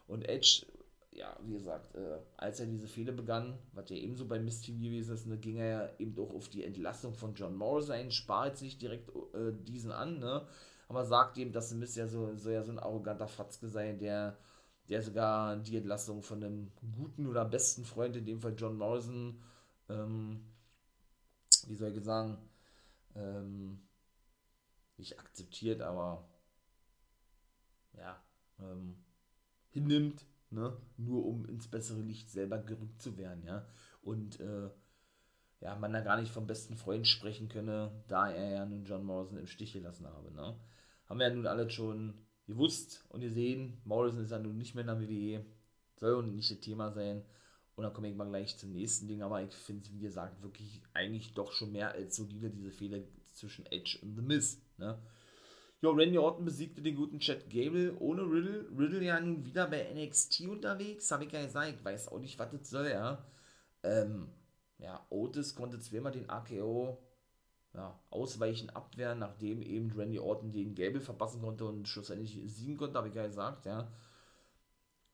Und Edge, ja, wie gesagt, äh, als er diese Fehler begann, was ja ebenso bei Miss TV gewesen ist, ne, ging er ja eben auch auf die Entlassung von John Morris ein, spart sich direkt äh, diesen an, ne? aber sagt eben, dass Miss ja so, so, ja so ein arroganter Fatzke sei, der, der sogar die Entlassung von einem guten oder besten Freund, in dem Fall John Morrison, ähm, wie soll ich sagen, ähm, nicht akzeptiert, aber ja, ähm, hinnimmt, ne? nur um ins bessere Licht selber gerückt zu werden, ja. Und äh, ja, man da gar nicht vom besten Freund sprechen könne, da er ja nun John Morrison im Stich gelassen habe. Ne? Haben wir ja nun alle schon gewusst und gesehen, Morrison ist ja nun nicht mehr in der WWE, soll und nicht das Thema sein. Und dann komme ich mal gleich zum nächsten Ding, aber ich finde es, wie gesagt, wirklich eigentlich doch schon mehr als solide, diese Fehler zwischen Edge und The Miz. Ne? Ja, Randy Orton besiegte den guten Chad Gable ohne Riddle. Riddle ja nun wieder bei NXT unterwegs, habe ich ja gesagt. Ich weiß auch nicht, was das soll, ja. Ähm, ja, Otis konnte zweimal den AKO ja, ausweichen, abwehren, nachdem eben Randy Orton den Gable verpassen konnte und schlussendlich siegen konnte, habe ich ja gesagt, ja.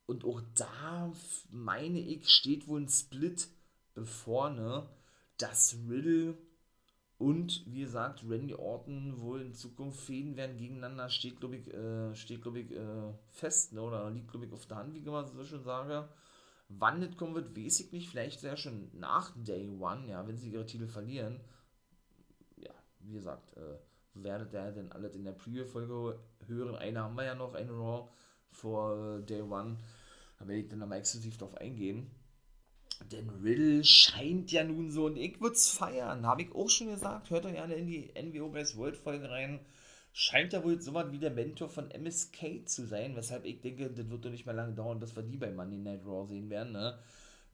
Und auch da, meine ich, steht wohl ein Split bevor, ne, dass Riddle und wie gesagt, Randy Orton wohl in Zukunft Fäden werden gegeneinander, steht glaube ich, äh, steht, glaub ich äh, fest, ne? oder liegt glaube ich auf der Hand, wie man so schon sage. Wann das kommen wird, weiß ich nicht. Vielleicht sehr schon nach Day One, ja, wenn sie ihre Titel verlieren. Ja, wie gesagt, äh, werdet ihr denn alles in der Preview-Folge hören. Eine haben wir ja noch, eine Raw vor Day One. Da werde ich dann nochmal exklusiv drauf eingehen. Denn Riddle scheint ja nun so, und ich würde es feiern, habe ich auch schon gesagt, hört doch gerne in die NWO Guys World Folge rein, scheint ja wohl so was wie der Mentor von MSK zu sein, weshalb ich denke, das wird doch nicht mehr lange dauern, bis wir die bei Monday Night Raw sehen werden, ne?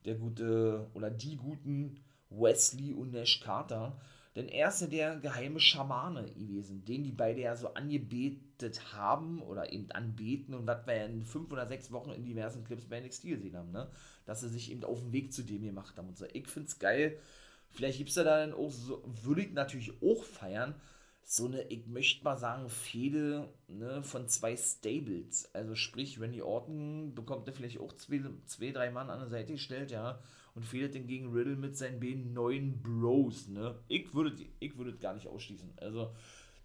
Der gute, oder die guten Wesley und Nash Carter, denn er ist ja der geheime Schamane gewesen, den die beide ja so angebetet haben oder eben anbeten und was wir in fünf oder sechs Wochen in diversen Clips bei NXT gesehen haben, ne? Dass sie sich eben auf den Weg zu dem gemacht haben und so. Ich find's geil. Vielleicht gibt's da dann auch so, würde ich natürlich auch feiern, so eine, ich möchte mal sagen, Fehde ne, von zwei Stables. Also sprich, Randy Orton bekommt er vielleicht auch zwei, zwei, drei Mann an der Seite gestellt, ja und fehlt gegen Riddle mit seinen beiden neuen Bros, ne? Ich würde ich würde gar nicht ausschließen. Also,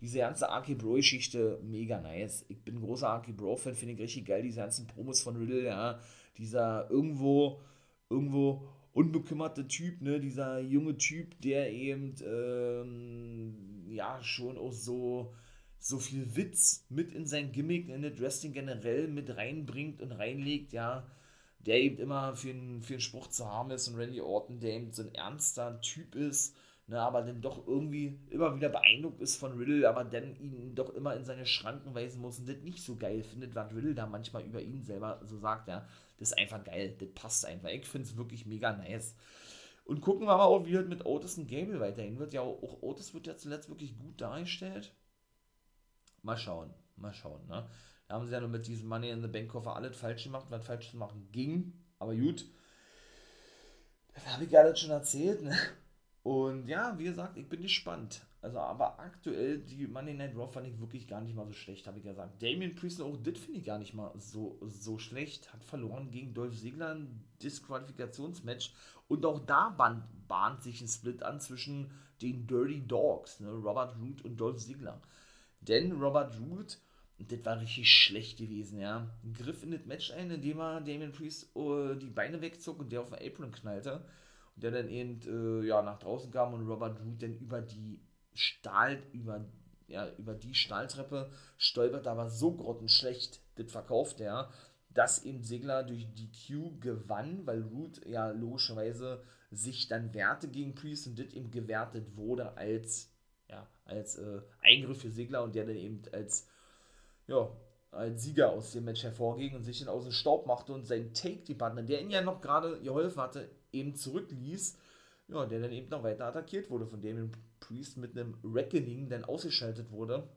diese ganze Arky Bro-Geschichte, mega nice. Ich bin ein großer Arky Bro-Fan, finde ich richtig geil, diese ganzen Promos von Riddle, ja. Dieser irgendwo, irgendwo unbekümmerte Typ, ne? Dieser junge Typ, der eben, ähm, ja, schon auch so, so viel Witz mit in sein Gimmick, in das Wrestling generell mit reinbringt und reinlegt, ja der eben immer für einen, für einen Spruch zu haben ist und Randy Orton, der eben so ein ernster Typ ist, ne, aber dann doch irgendwie immer wieder beeindruckt ist von Riddle, aber dann ihn doch immer in seine Schranken weisen muss und das nicht so geil findet, was Riddle da manchmal über ihn selber so sagt, ja, das ist einfach geil, das passt einfach. Ich finde es wirklich mega nice. Und gucken wir mal wie das mit Otis und Gable weiterhin wird. Ja, auch Otis wird ja zuletzt wirklich gut dargestellt. Mal schauen, mal schauen, ne? Da haben sie ja nur mit diesem Money in the Bank Koffer alles falsch gemacht, was falsch zu machen ging. Aber gut. Das habe ich gerade schon erzählt. Ne? Und ja, wie gesagt, ich bin gespannt. Also, aber aktuell, die Money Night Raw fand ich wirklich gar nicht mal so schlecht, habe ich ja gesagt. Damien Priest auch das finde ich gar nicht mal so, so schlecht. Hat verloren gegen Dolph Ziggler ein Disqualifikationsmatch. Und auch da bahnt, bahnt sich ein Split an zwischen den Dirty Dogs, ne? Robert Root und Dolph Ziggler. Denn Robert Root und das war richtig schlecht gewesen, ja. Griff in das Match ein, indem er Damien Priest uh, die Beine wegzog und der auf den Apron knallte. Und der dann eben uh, ja, nach draußen kam und Robert Root dann über die Stahl, über, ja, über die Stahltreppe stolpert, aber so grottenschlecht das verkauft er, dass eben Segler durch die Q gewann, weil Root ja logischerweise sich dann wehrte gegen Priest und das eben gewertet wurde als, ja, als äh, Eingriff für Segler und der dann eben als ja, als Sieger aus dem Match hervorging und sich dann aus dem Staub machte und seinen Take-Partner, der ihn ja noch gerade geholfen hatte, eben zurückließ, ja, der dann eben noch weiter attackiert wurde, von dem Priest mit einem Reckoning dann ausgeschaltet wurde.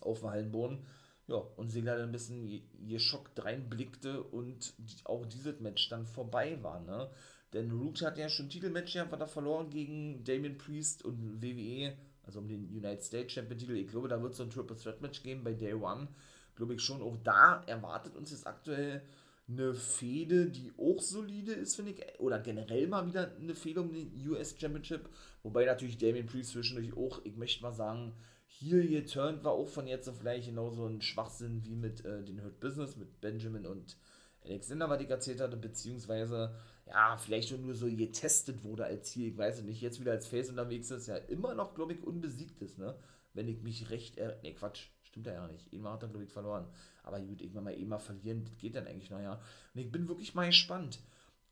auf dem Hallenboden. Ja, und Segler dann ein bisschen geschockt reinblickte und auch dieses Match dann vorbei war, ne? Denn Root hat ja schon Titelmatch gehabt, hat er verloren gegen Damien Priest und WWE, also um den United States Champion Titel. Ich glaube, da wird es so ein Triple Threat Match geben bei Day One. Glaube ich schon. Auch da erwartet uns jetzt aktuell eine Fehde, die auch solide ist, finde ich. Oder generell mal wieder eine Fehde um den US Championship. Wobei natürlich Damien Priest zwischendurch auch, ich möchte mal sagen, hier geturnt war auch von jetzt auf gleich genauso ein Schwachsinn wie mit äh, den Hurt Business, mit Benjamin und Alexander, was ich erzählt hatte, beziehungsweise ja, vielleicht schon nur so getestet wurde als hier, ich weiß nicht, jetzt wieder als Face unterwegs ist, ja immer noch, glaube ich, unbesiegt ist, ne? Wenn ich mich recht, äh, ne, Quatsch, stimmt ja nicht. Immer hat er, glaube ich, verloren. Aber gut, irgendwann mal eh mal verlieren, das geht dann eigentlich noch, ja. Und ich bin wirklich mal gespannt,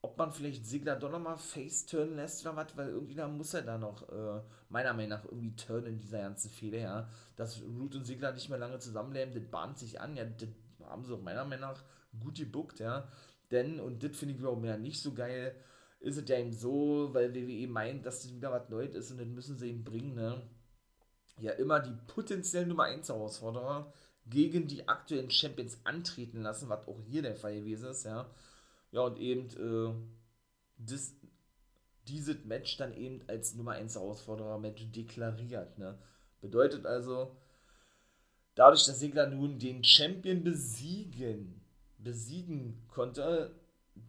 ob man vielleicht Sigler doch nochmal face-turn lässt oder was, weil irgendwie da muss er da noch, äh, meiner Meinung nach, irgendwie turn in dieser ganzen Fehde, ja. Dass Root und Sigler nicht mehr lange zusammenleben, das bahnt sich an, ja, das haben sie auch meiner Meinung nach gut gebuckt, ja. Denn, und das finde ich wiederum ja nicht so geil, ist es ja eben so, weil WWE meint, dass das wieder was Neues ist und das müssen sie ihm bringen, ne? Ja, immer die potenziellen Nummer 1 Herausforderer gegen die aktuellen Champions antreten lassen, was auch hier der Fall gewesen ist, ja. Ja, und eben äh, das, dieses Match dann eben als Nummer 1 Herausforderer-Match deklariert, ne? Bedeutet also, dadurch, dass Sigler nun den Champion besiegen besiegen konnte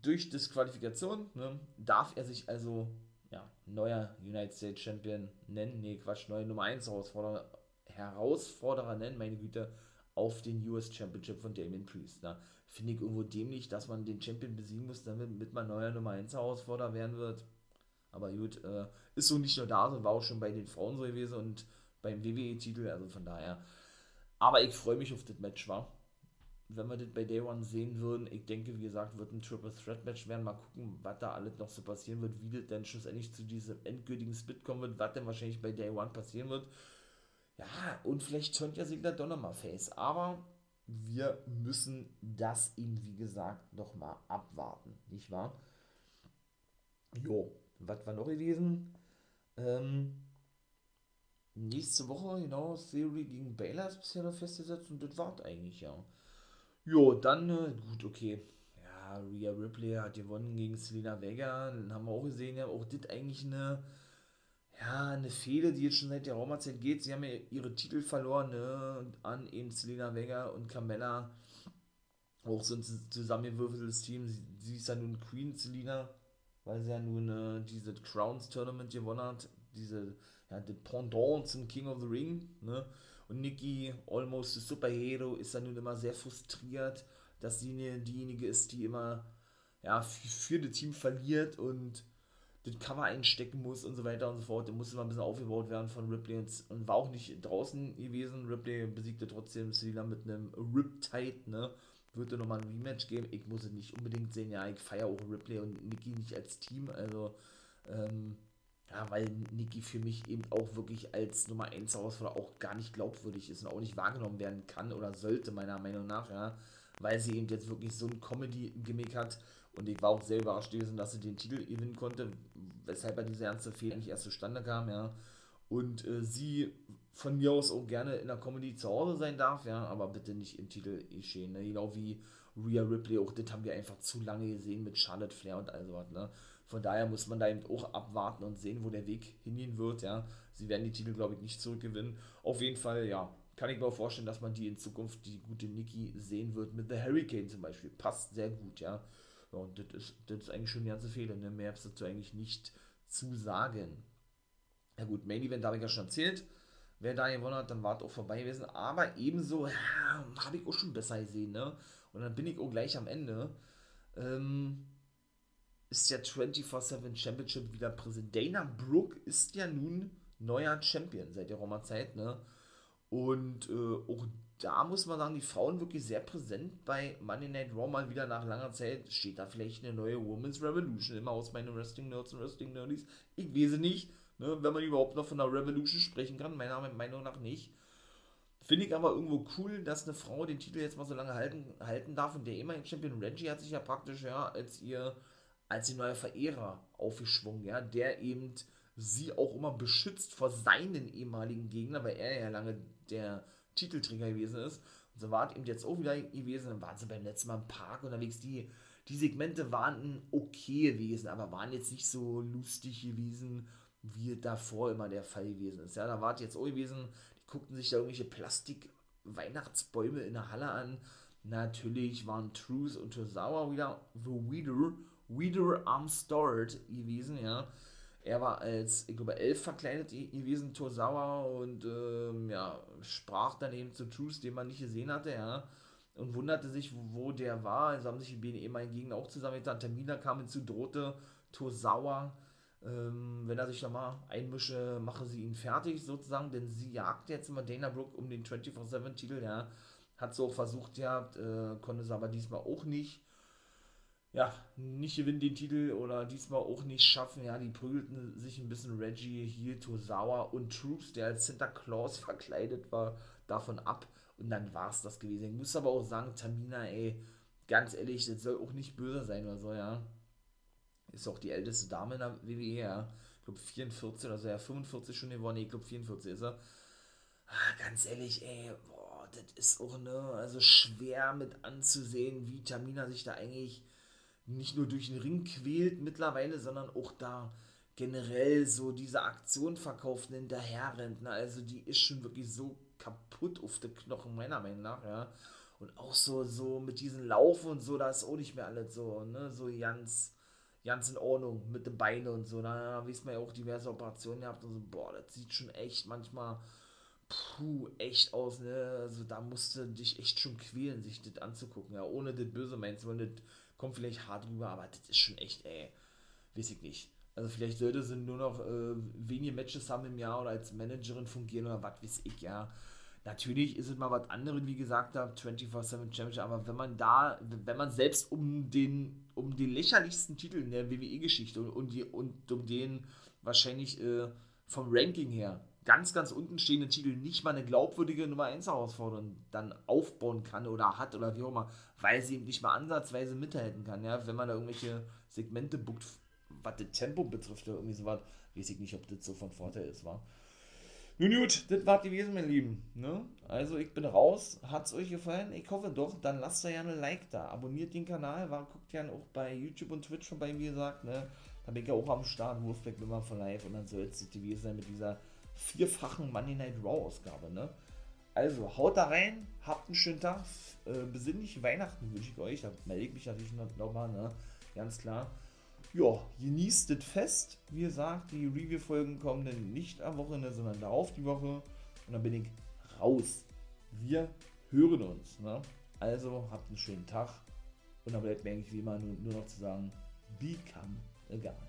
durch Disqualifikation, ne, darf er sich also ja, neuer United States Champion nennen. Nee, Quatsch, neuer Nummer 1 Herausforderer, Herausforderer nennen, meine Güte, auf den US Championship von Damien Priest. Ne. Finde ich irgendwo dämlich, dass man den Champion besiegen muss, damit man neuer Nummer 1 Herausforderer werden wird. Aber gut, äh, ist so nicht nur da, sondern war auch schon bei den Frauen so gewesen und beim WWE-Titel, also von daher. Aber ich freue mich auf das Match, war wenn wir das bei Day One sehen würden, ich denke, wie gesagt, wird ein Triple Threat Match werden. Mal gucken, was da alles noch so passieren wird, wie das dann schlussendlich zu diesem endgültigen Split kommen wird, was dann wahrscheinlich bei Day One passieren wird. Ja, und vielleicht turnt ja Sigler doch nochmal Face. Aber wir müssen das ihm, wie gesagt, nochmal abwarten, nicht wahr? Jo, was war noch gewesen? Ähm, nächste Woche, genau, Theory gegen Baylor ist bisher noch festgesetzt und das war eigentlich, ja. Jo, dann, äh, gut, okay. Ja, Rhea Ripley hat gewonnen gegen Selena Vega. Dann haben wir auch gesehen, ja, auch das eigentlich eine, ja, eine Fehde, die jetzt schon seit der Raumerzeit geht. Sie haben ja ihre Titel verloren, ne, an eben Selena Vega und Carmella. Auch so ein zusammengewürfeltes Team. Sie, sie ist ja nun Queen Selena, weil sie ja nun äh, diese Crowns Tournament gewonnen hat. Diese, ja, das Pendant zum King of the Ring, ne und Nikki, almost a Superhero, ist dann nun immer sehr frustriert, dass sie diejenige ist, die immer ja, für, das Team verliert und das Cover einstecken muss und so weiter und so fort. Der musste mal ein bisschen aufgebaut werden von Ripley und, war auch nicht draußen gewesen. Ripley besiegte trotzdem Selina mit einem Riptide, ne? Wird nochmal ein Rematch geben. Ich muss es nicht unbedingt sehen. Ja, ich feiere auch Ripley und Nikki nicht als Team. Also, ähm, ja, weil Niki für mich eben auch wirklich als Nummer 1 Herausforderer auch gar nicht glaubwürdig ist und auch nicht wahrgenommen werden kann oder sollte, meiner Meinung nach, ja. Weil sie eben jetzt wirklich so ein Comedy-Gimmick hat. Und ich war auch sehr überrascht gewesen, dass sie den Titel gewinnen konnte, weshalb er diese ernste Fehler eigentlich erst zustande kam, ja. Und äh, sie von mir aus auch gerne in der Comedy zu Hause sein darf, ja, aber bitte nicht im Titel geschehen, ne? Genau wie Rhea Ripley, auch das haben wir einfach zu lange gesehen mit Charlotte Flair und all sowas, ne? Von daher muss man da eben auch abwarten und sehen, wo der Weg hingehen wird. Ja. Sie werden die Titel, glaube ich, nicht zurückgewinnen. Auf jeden Fall, ja, kann ich mir auch vorstellen, dass man die in Zukunft, die gute Nikki, sehen wird. Mit The Hurricane zum Beispiel. Passt sehr gut, ja. ja und das ist, das ist eigentlich schon die ganze Fehler. Ne? Mehr ist dazu eigentlich nicht zu sagen. Ja gut, Main Event habe ich ja schon erzählt. Wer da gewonnen hat, dann war es auch vorbei gewesen. Aber ebenso ja, habe ich auch schon besser gesehen. Ne? Und dann bin ich auch gleich am Ende. Ähm, ist der 24-7 Championship wieder präsent. Dana Brooke ist ja nun neuer Champion seit der Roma-Zeit, ne? Und äh, auch da muss man sagen, die Frauen wirklich sehr präsent bei Monday Night Raw mal wieder nach langer Zeit. Steht da vielleicht eine neue Women's Revolution immer aus meinen Wrestling Nerds und Wrestling Nerdies? Ich weiß nicht, ne? wenn man überhaupt noch von einer Revolution sprechen kann. Meiner Meinung nach nicht. Finde ich aber irgendwo cool, dass eine Frau den Titel jetzt mal so lange halten, halten darf. Und der ehemalige Champion Reggie hat sich ja praktisch ja als ihr als die neue Verehrer aufgeschwungen, ja, der eben sie auch immer beschützt vor seinen ehemaligen Gegnern, weil er ja lange der Titelträger gewesen ist. Und so war es eben jetzt auch wieder gewesen. Dann waren sie beim letzten Mal im Park unterwegs. Die, die Segmente waren okay gewesen, aber waren jetzt nicht so lustig gewesen, wie davor immer der Fall gewesen ist. Ja, da war es jetzt auch gewesen, die guckten sich da irgendwelche Plastik-Weihnachtsbäume in der Halle an. Natürlich waren Truth und Tozawa wieder The Weeder, Weeder am Start gewesen, ja. Er war als, ich glaube, elf verkleidet gewesen, Tosawa, und ähm, ja, sprach dann eben zu Truce, den man nicht gesehen hatte, ja, und wunderte sich, wo der war. Also haben sich die BNE mal Gegner auch zusammengetan. Tamina kam hinzu, drohte Tosawa, ähm, wenn er sich da mal einmische, mache sie ihn fertig sozusagen, denn sie jagt jetzt immer Dana Brooke um den 24-7-Titel, ja. Hat so auch versucht, ja, äh, konnte es aber diesmal auch nicht ja, nicht gewinnen den Titel oder diesmal auch nicht schaffen. Ja, die prügelten sich ein bisschen Reggie, hier Tosawa und Troops, der als Santa Claus verkleidet war, davon ab. Und dann war es das gewesen. Ich muss aber auch sagen, Tamina, ey, ganz ehrlich, das soll auch nicht böse sein oder so, ja. Ist auch die älteste Dame in der WWE, ja. Ich glaube 44 oder so, ja, 45 schon geworden, ich glaube 44 ist er. Ah, ganz ehrlich, ey, boah, das ist auch, ne, also schwer mit anzusehen, wie Tamina sich da eigentlich nicht nur durch den Ring quält mittlerweile, sondern auch da generell so diese Aktion verkauft hinterher rennt. Ne? Also die ist schon wirklich so kaputt auf den Knochen, meiner Meinung nach, ja. Und auch so, so mit diesen Laufen und so, da ist auch nicht mehr alles so, ne, so ganz, ganz in Ordnung mit den Beinen und so. Da wisst man ja auch diverse Operationen gehabt und so, boah, das sieht schon echt manchmal, puh, echt aus, ne. Also da musste dich echt schon quälen, sich das anzugucken, ja, ohne das böse meinen zu wollen, das kommt vielleicht hart rüber, aber das ist schon echt, ey, weiß ich nicht. Also vielleicht sollte sie nur noch äh, wenige Matches haben im Jahr oder als Managerin fungieren oder was weiß ich, ja. Natürlich ist es mal was anderes, wie gesagt habe, 24-7 Championship, aber wenn man da, wenn man selbst um den, um den lächerlichsten Titel in der WWE-Geschichte und, und, und um den wahrscheinlich äh, vom Ranking her ganz, ganz unten stehenden Titel nicht mal eine glaubwürdige Nummer 1 Herausforderung dann aufbauen kann oder hat oder wie auch immer, weil sie eben nicht mal ansatzweise mithalten kann, ja, wenn man da irgendwelche Segmente buckt, was das Tempo betrifft oder irgendwie sowas, weiß ich nicht, ob das so von Vorteil ist, war. Nun gut, das war gewesen, mein Lieben. Ne? Also ich bin raus. Hat es euch gefallen? Ich hoffe doch. Dann lasst da ja eine Like da. Abonniert den Kanal. War, guckt ja auch bei YouTube und Twitch schon bei mir gesagt. Ne? Da bin ich ja auch am Start. Wolfpack immer von live. Und dann soll es gewesen sein mit dieser vierfachen Monday Night Raw Ausgabe. Ne? Also haut da rein, habt einen schönen Tag, äh, besinnliche Weihnachten wünsche ich euch. Da melde ich mich natürlich nochmal, ne? ganz klar. Ja, genießt das Fest. Wie gesagt, die Review-Folgen kommen dann nicht am Wochenende, sondern darauf die Woche. Und dann bin ich raus. Wir hören uns. Ne? Also habt einen schönen Tag. Und dann bleibt mir eigentlich wie immer nur, nur noch zu sagen, become a guy.